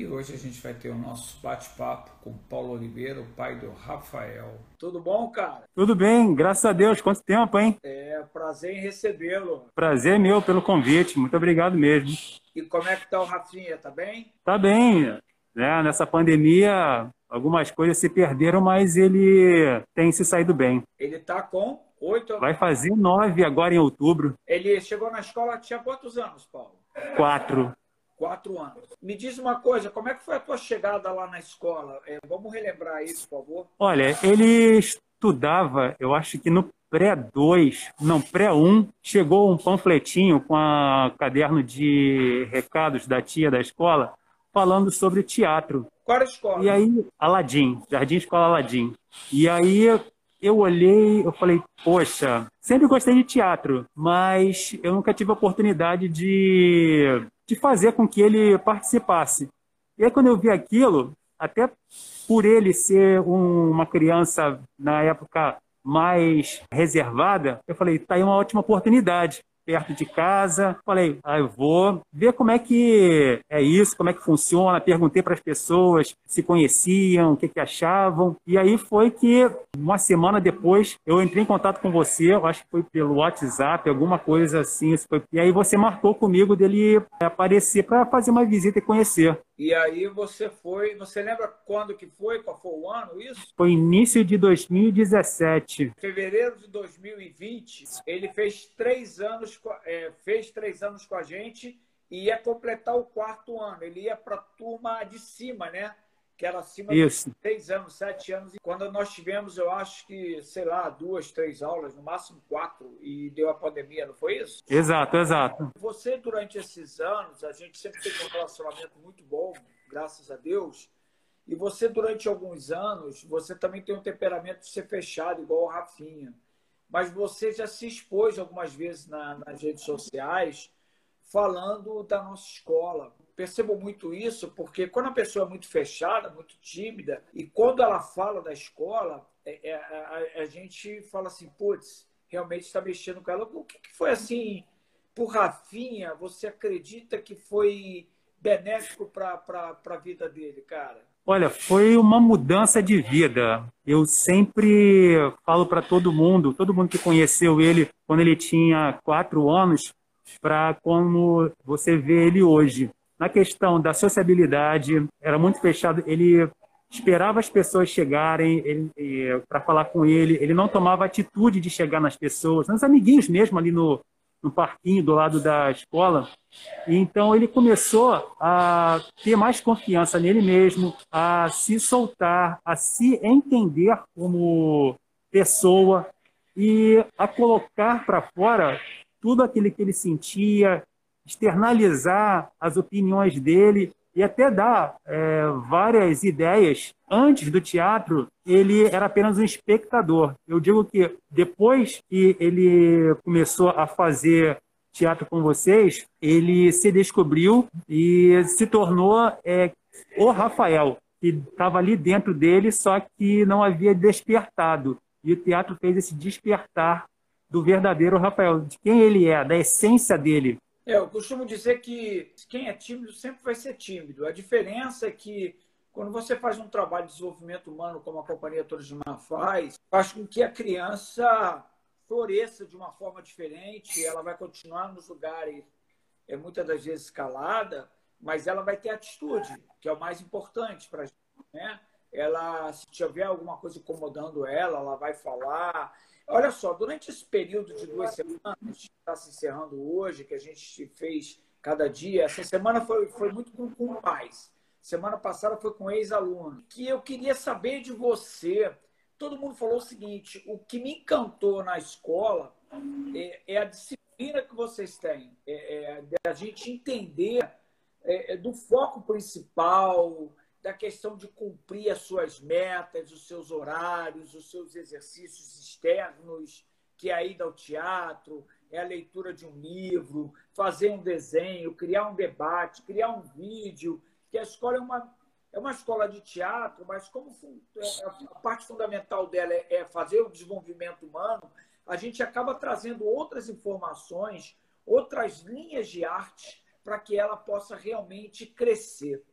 E hoje a gente vai ter o nosso bate-papo com Paulo Oliveira, o pai do Rafael. Tudo bom, cara? Tudo bem, graças a Deus. Quanto tempo, hein? É, prazer em recebê-lo. Prazer meu pelo convite, muito obrigado mesmo. E como é que tá o Rafinha, tá bem? Tá bem, né? Nessa pandemia, algumas coisas se perderam, mas ele tem se saído bem. Ele tá com oito... Vai fazer nove agora em outubro. Ele chegou na escola, tinha quantos anos, Paulo? Quatro. Quatro anos. Me diz uma coisa, como é que foi a tua chegada lá na escola? É, vamos relembrar isso, por favor. Olha, ele estudava, eu acho que no pré-2, não, pré-1, chegou um panfletinho com a caderno de recados da tia da escola, falando sobre teatro. Qual era a escola? E aí, Aladim, Jardim Escola Aladim. E aí eu olhei, eu falei, poxa, sempre gostei de teatro, mas eu nunca tive a oportunidade de de fazer com que ele participasse. E aí, quando eu vi aquilo, até por ele ser um, uma criança, na época, mais reservada, eu falei, tá aí uma ótima oportunidade perto de casa. Falei, ah, eu vou ver como é que é isso, como é que funciona. Perguntei para as pessoas se conheciam, o que, que achavam. E aí foi que, uma semana depois, eu entrei em contato com você, eu acho que foi pelo WhatsApp, alguma coisa assim. E aí você marcou comigo dele aparecer para fazer uma visita e conhecer. E aí você foi, você lembra quando que foi, qual foi o ano isso? Foi início de 2017. Fevereiro de 2020, ele fez três anos, é, fez três anos com a gente e ia completar o quarto ano. Ele ia para a turma de cima, né? Que era acima Isso. de seis anos, sete anos. E quando nós tivemos, eu acho que, sei lá, duas, três aulas, no máximo quatro, e deu a pandemia, não foi isso? Exato, exato. Você, durante esses anos, a gente sempre teve um relacionamento muito bom, graças a Deus. E você, durante alguns anos, você também tem um temperamento de ser fechado, igual o Rafinha. Mas você já se expôs algumas vezes na, nas redes sociais falando da nossa escola. Percebo muito isso porque quando a pessoa é muito fechada, muito tímida, e quando ela fala da escola, é, é, a, a, gente fala assim, putz, realmente está mexendo com ela. O que, que foi assim, por Rafinha, você acredita que foi benéfico para a vida dele, cara? Olha, foi uma mudança de vida. Eu sempre falo para todo mundo, todo mundo que conheceu ele quando ele tinha quatro anos, para como você vê ele hoje. Na questão da sociabilidade, era muito fechado. Ele esperava as pessoas chegarem para falar com ele. Ele não tomava atitude de chegar nas pessoas, nos amiguinhos mesmo ali no, no parquinho do lado da escola. E então ele começou a ter mais confiança nele mesmo, a se soltar, a se entender como pessoa e a colocar para fora tudo aquilo que ele sentia, externalizar as opiniões dele e até dar é, várias ideias. Antes do teatro, ele era apenas um espectador. Eu digo que depois que ele começou a fazer teatro com vocês, ele se descobriu e se tornou é, o Rafael, que estava ali dentro dele, só que não havia despertado. E o teatro fez esse despertar do verdadeiro Rafael, de quem ele é, da essência dele. É, eu costumo dizer que quem é tímido sempre vai ser tímido. A diferença é que quando você faz um trabalho de desenvolvimento humano, como a Companhia Mar faz, faz com que a criança floresça de uma forma diferente, ela vai continuar nos lugares, é, muitas das vezes calada, mas ela vai ter atitude, que é o mais importante para a gente. Né? Ela, se tiver alguma coisa incomodando ela, ela vai falar, Olha só, durante esse período de duas semanas, que está se encerrando hoje, que a gente fez cada dia, essa semana foi, foi muito com, com pais. Semana passada foi com ex-aluno. Que eu queria saber de você. Todo mundo falou o seguinte: o que me encantou na escola é, é a disciplina que vocês têm, é, é a gente entender é, é do foco principal, da questão de cumprir as suas metas, os seus horários, os seus exercícios externos, que é a ida ao teatro, é a leitura de um livro, fazer um desenho, criar um debate, criar um vídeo, que a escola é uma, é uma escola de teatro, mas como é, a parte fundamental dela é fazer o desenvolvimento humano, a gente acaba trazendo outras informações, outras linhas de arte para que ela possa realmente crescer.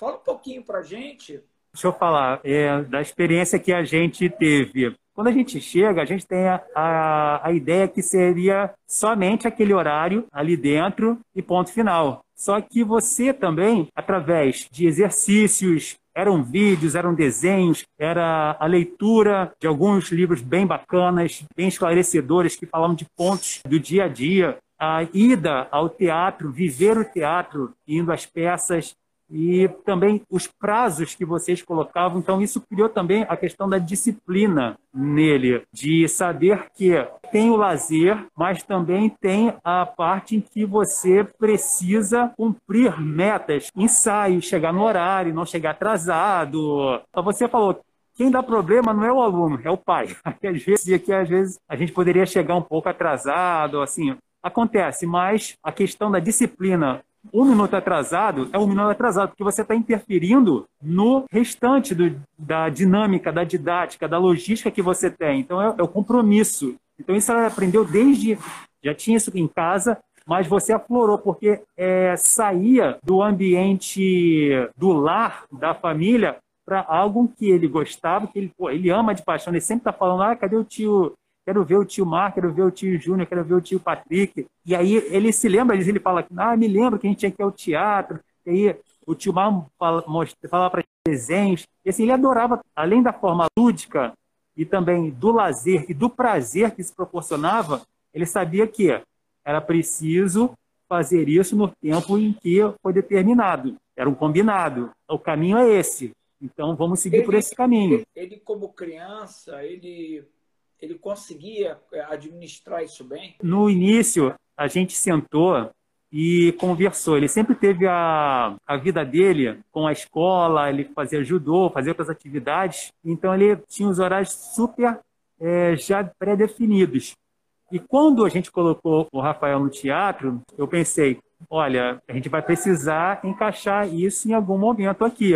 Fala um pouquinho para gente. Deixa eu falar é, da experiência que a gente teve. Quando a gente chega, a gente tem a, a, a ideia que seria somente aquele horário ali dentro e ponto final. Só que você também, através de exercícios, eram vídeos, eram desenhos, era a leitura de alguns livros bem bacanas, bem esclarecedores, que falavam de pontos do dia a dia, a ida ao teatro, viver o teatro, indo às peças, e também os prazos que vocês colocavam. Então, isso criou também a questão da disciplina nele, de saber que tem o lazer, mas também tem a parte em que você precisa cumprir metas, ensaios, chegar no horário, não chegar atrasado. Então, você falou, quem dá problema não é o aluno, é o pai. Às vezes, aqui, às vezes a gente poderia chegar um pouco atrasado, assim, acontece, mas a questão da disciplina um minuto atrasado é um minuto atrasado, porque você está interferindo no restante do, da dinâmica, da didática, da logística que você tem. Então, é, é o compromisso. Então, isso ela aprendeu desde. Já tinha isso em casa, mas você aflorou, porque é, saía do ambiente do lar, da família, para algo que ele gostava, que ele, pô, ele ama de paixão. Ele sempre está falando: ah, cadê o tio quero ver o tio Mar, quero ver o tio Júnior, quero ver o tio Patrick. E aí ele se lembra ele fala, ah, me lembro que a gente tinha que ir ao teatro. E aí o tio Mar fala, fala para desenhos. E assim, ele adorava, além da forma lúdica e também do lazer e do prazer que se proporcionava, ele sabia que era preciso fazer isso no tempo em que foi determinado. Era um combinado. O caminho é esse. Então vamos seguir ele, por esse caminho. Ele, como criança, ele ele conseguia é, administrar isso bem? No início, a gente sentou e conversou. Ele sempre teve a, a vida dele com a escola, ele fazia judô, fazia outras atividades, então ele tinha os horários super é, já pré-definidos. E quando a gente colocou o Rafael no teatro, eu pensei, olha, a gente vai precisar encaixar isso em algum momento aqui.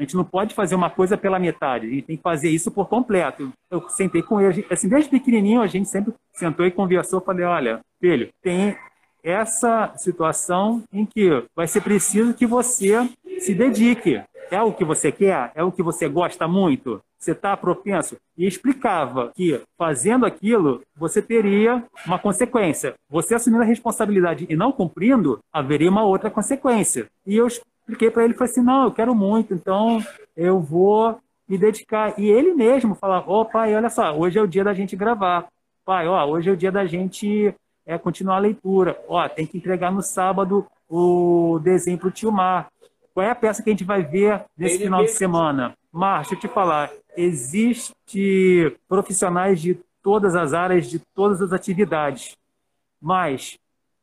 A gente não pode fazer uma coisa pela metade, a gente tem que fazer isso por completo. Eu sentei com ele, assim, desde pequenininho a gente sempre sentou e conversou, falei, olha, filho, tem essa situação em que vai ser preciso que você se dedique. É o que você quer? É o que você gosta muito? Você está propenso? E explicava que fazendo aquilo, você teria uma consequência. Você assumindo a responsabilidade e não cumprindo, haveria uma outra consequência. E eu expliquei para ele, falei assim, não, eu quero muito, então eu vou me dedicar. E ele mesmo falava, ô oh, pai, olha só, hoje é o dia da gente gravar. Pai, ó, hoje é o dia da gente é, continuar a leitura. Ó, tem que entregar no sábado o desenho para o tio Mar. Qual é a peça que a gente vai ver nesse ele final mesmo. de semana? Mar, deixa eu te falar, existe profissionais de todas as áreas, de todas as atividades. Mas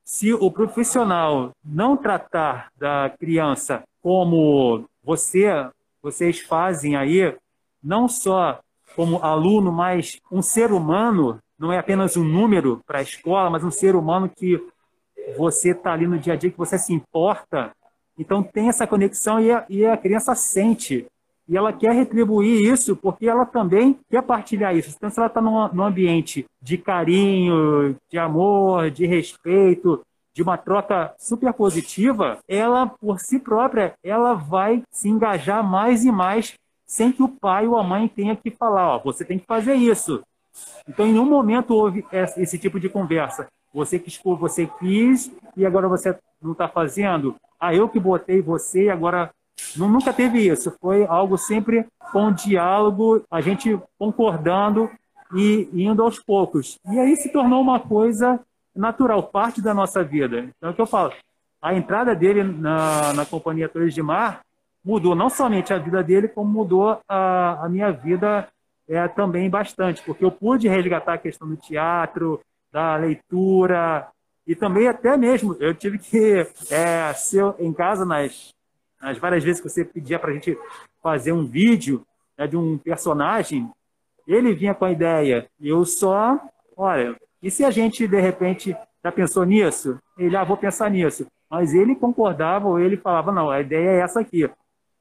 se o profissional não tratar da criança como você, vocês fazem aí, não só como aluno, mas um ser humano, não é apenas um número para a escola, mas um ser humano que você está ali no dia a dia, que você se importa. Então tem essa conexão e a, e a criança sente e ela quer retribuir isso porque ela também quer partilhar isso. Então, se ela está num, ambiente de carinho, de amor, de respeito, de uma troca super positiva, ela, por si própria, ela vai se engajar mais e mais sem que o pai ou a mãe tenha que falar, ó, você tem que fazer isso. Então, em nenhum momento houve esse tipo de conversa. Você que você quis e agora você não está fazendo. Ah, eu que botei você e agora nunca teve isso. Foi algo sempre com diálogo, a gente concordando e indo aos poucos. E aí se tornou uma coisa natural, parte da nossa vida. Então, é o que eu falo. A entrada dele na, na Companhia Torres de Mar mudou não somente a vida dele, como mudou a, a minha vida é, também bastante, porque eu pude resgatar a questão do teatro, da leitura, e também até mesmo eu tive que é, ser em casa nas as várias vezes que você pedia para a gente fazer um vídeo né, de um personagem, ele vinha com a ideia. Eu só, olha, e se a gente de repente já pensou nisso? Ele, ah, vou pensar nisso. Mas ele concordava ou ele falava, não, a ideia é essa aqui.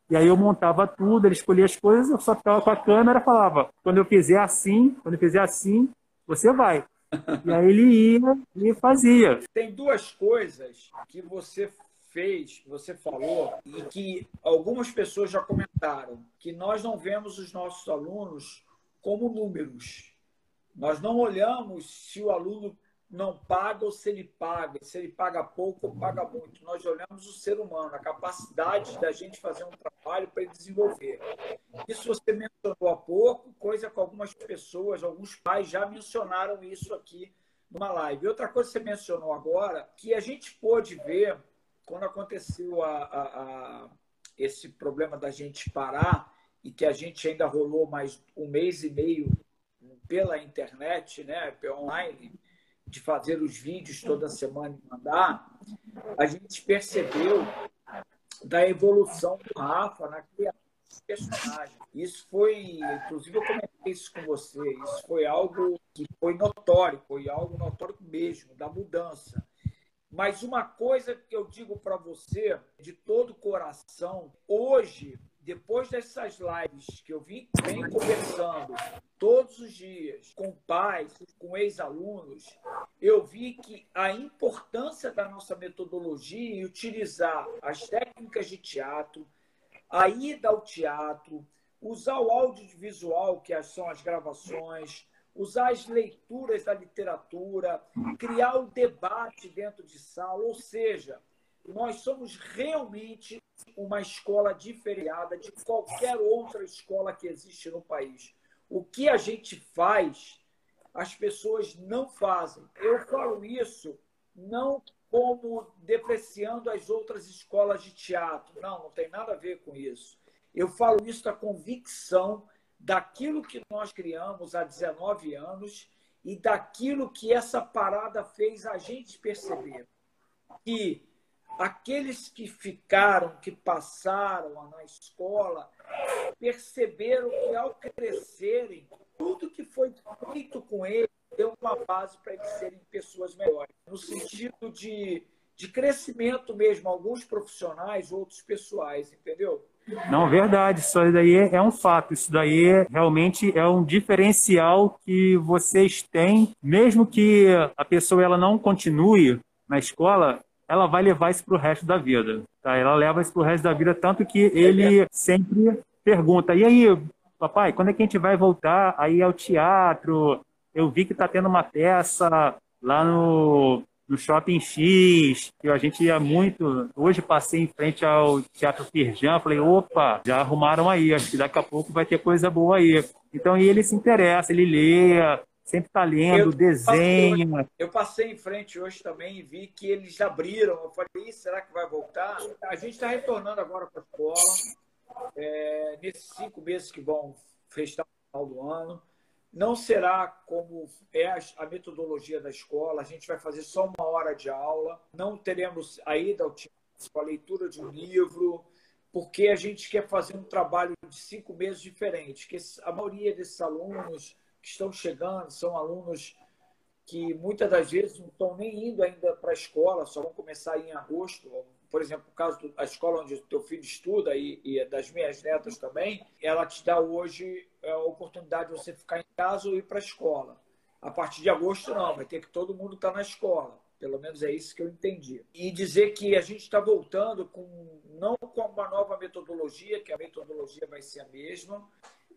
E aí eu montava tudo, ele escolhia as coisas, eu só ficava com a câmera falava, quando eu fizer assim, quando eu fizer assim, você vai. E aí ele ia e fazia. Tem duas coisas que você fez, você falou, e que algumas pessoas já comentaram, que nós não vemos os nossos alunos como números. Nós não olhamos se o aluno não paga ou se ele paga, se ele paga pouco ou paga muito. Nós olhamos o ser humano, a capacidade da gente fazer um trabalho para ele desenvolver. Isso você mencionou há pouco, coisa que algumas pessoas, alguns pais já mencionaram isso aqui numa live. Outra coisa que você mencionou agora, que a gente pôde ver quando aconteceu a, a, a esse problema da gente parar e que a gente ainda rolou mais um mês e meio pela internet, né, online, de fazer os vídeos toda semana e mandar, a gente percebeu da evolução do Rafa na criação dos personagens. Isso foi, inclusive eu comentei isso com você, isso foi algo que foi notório, foi algo notório mesmo, da mudança. Mas uma coisa que eu digo para você de todo coração, hoje depois dessas lives que eu vim, venho conversando todos os dias com pais, com ex-alunos, eu vi que a importância da nossa metodologia e utilizar as técnicas de teatro, a ida ao teatro, usar o audiovisual, que são as gravações, usar as leituras da literatura, criar o debate dentro de sala, ou seja, nós somos realmente uma escola diferenciada de qualquer outra escola que existe no país. O que a gente faz, as pessoas não fazem. Eu falo isso não como depreciando as outras escolas de teatro. Não, não tem nada a ver com isso. Eu falo isso da convicção daquilo que nós criamos há 19 anos e daquilo que essa parada fez a gente perceber. Que aqueles que ficaram, que passaram na escola, perceberam que ao crescerem, tudo que foi feito com eles deu uma base para eles serem pessoas melhores, no sentido de, de crescimento mesmo, alguns profissionais, outros pessoais, entendeu? Não, verdade, isso daí é um fato, isso daí realmente é um diferencial que vocês têm, mesmo que a pessoa ela não continue na escola, ela vai levar isso para o resto da vida. Tá? Ela leva isso para o resto da vida, tanto que ele sempre pergunta: e aí, papai, quando é que a gente vai voltar aí ao teatro? Eu vi que está tendo uma peça lá no, no Shopping X, que a gente ia muito. Hoje passei em frente ao Teatro Firjan, falei: opa, já arrumaram aí, acho que daqui a pouco vai ter coisa boa aí. Então, e ele se interessa, ele lê, sempre está lendo, eu desenha. Passei, eu passei em frente hoje também e vi que eles abriram. Eu falei, será que vai voltar? A gente está retornando agora para a escola, é, nesses cinco meses que vão fechar o final do ano. Não será como é a metodologia da escola, a gente vai fazer só uma hora de aula, não teremos a ida ao teatro, a leitura de um livro, porque a gente quer fazer um trabalho de cinco meses diferente, que a maioria desses alunos que estão chegando são alunos que muitas das vezes não estão nem indo ainda para a escola, só vão começar em agosto. Por exemplo, o caso da escola onde o teu filho estuda e, e das minhas netas também, ela te dá hoje a oportunidade de você ficar em casa ou ir para a escola. A partir de agosto, não, vai ter que todo mundo estar tá na escola. Pelo menos é isso que eu entendi. E dizer que a gente está voltando com não com uma nova metodologia, que a metodologia vai ser a mesma.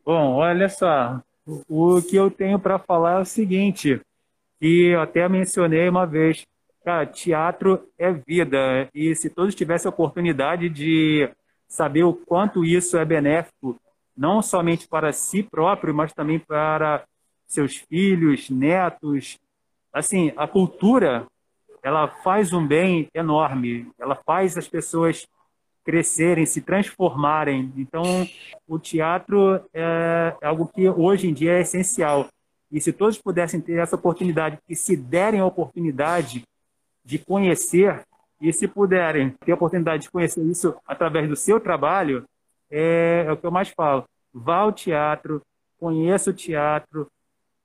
Bom, olha só, o que eu tenho para falar é o seguinte, que eu até mencionei uma vez, cara, teatro é vida, e se todos tivessem a oportunidade de saber o quanto isso é benéfico, não somente para si próprio, mas também para seus filhos, netos, assim, a cultura, ela faz um bem enorme, ela faz as pessoas crescerem, se transformarem. Então, o teatro é algo que hoje em dia é essencial. E se todos pudessem ter essa oportunidade, e se derem a oportunidade de conhecer, e se puderem ter a oportunidade de conhecer isso através do seu trabalho, é, é o que eu mais falo. Vá ao teatro, conheça o teatro,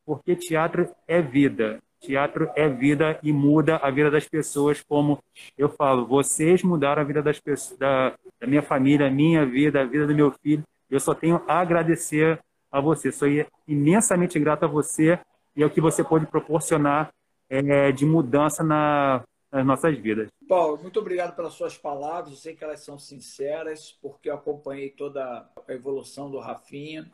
porque teatro é vida. Teatro é vida e muda a vida das pessoas, como eu falo. Vocês mudaram a vida das pessoas, da, da minha família, a minha vida, a vida do meu filho. Eu só tenho a agradecer a você. Sou imensamente grato a você e ao que você pode proporcionar é, de mudança na, nas nossas vidas. Paulo, muito obrigado pelas suas palavras. Eu sei que elas são sinceras, porque eu acompanhei toda a evolução do Rafinha.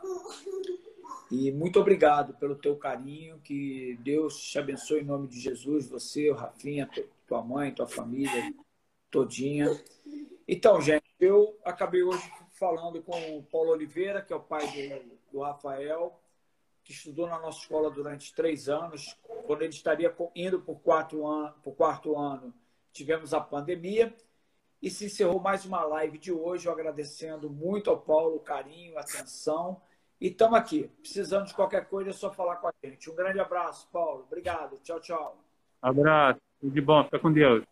E muito obrigado pelo teu carinho. Que Deus te abençoe em nome de Jesus, você, o Rafinha, tua mãe, tua família todinha. Então, gente, eu acabei hoje falando com o Paulo Oliveira, que é o pai do Rafael, que estudou na nossa escola durante três anos. Quando ele estaria indo para o quarto ano, tivemos a pandemia. E se encerrou mais uma live de hoje, eu agradecendo muito ao Paulo o carinho, a atenção. E estamos aqui. Precisando de qualquer coisa, é só falar com a gente. Um grande abraço, Paulo. Obrigado. Tchau, tchau. Abraço. Tudo de bom. Fica com Deus.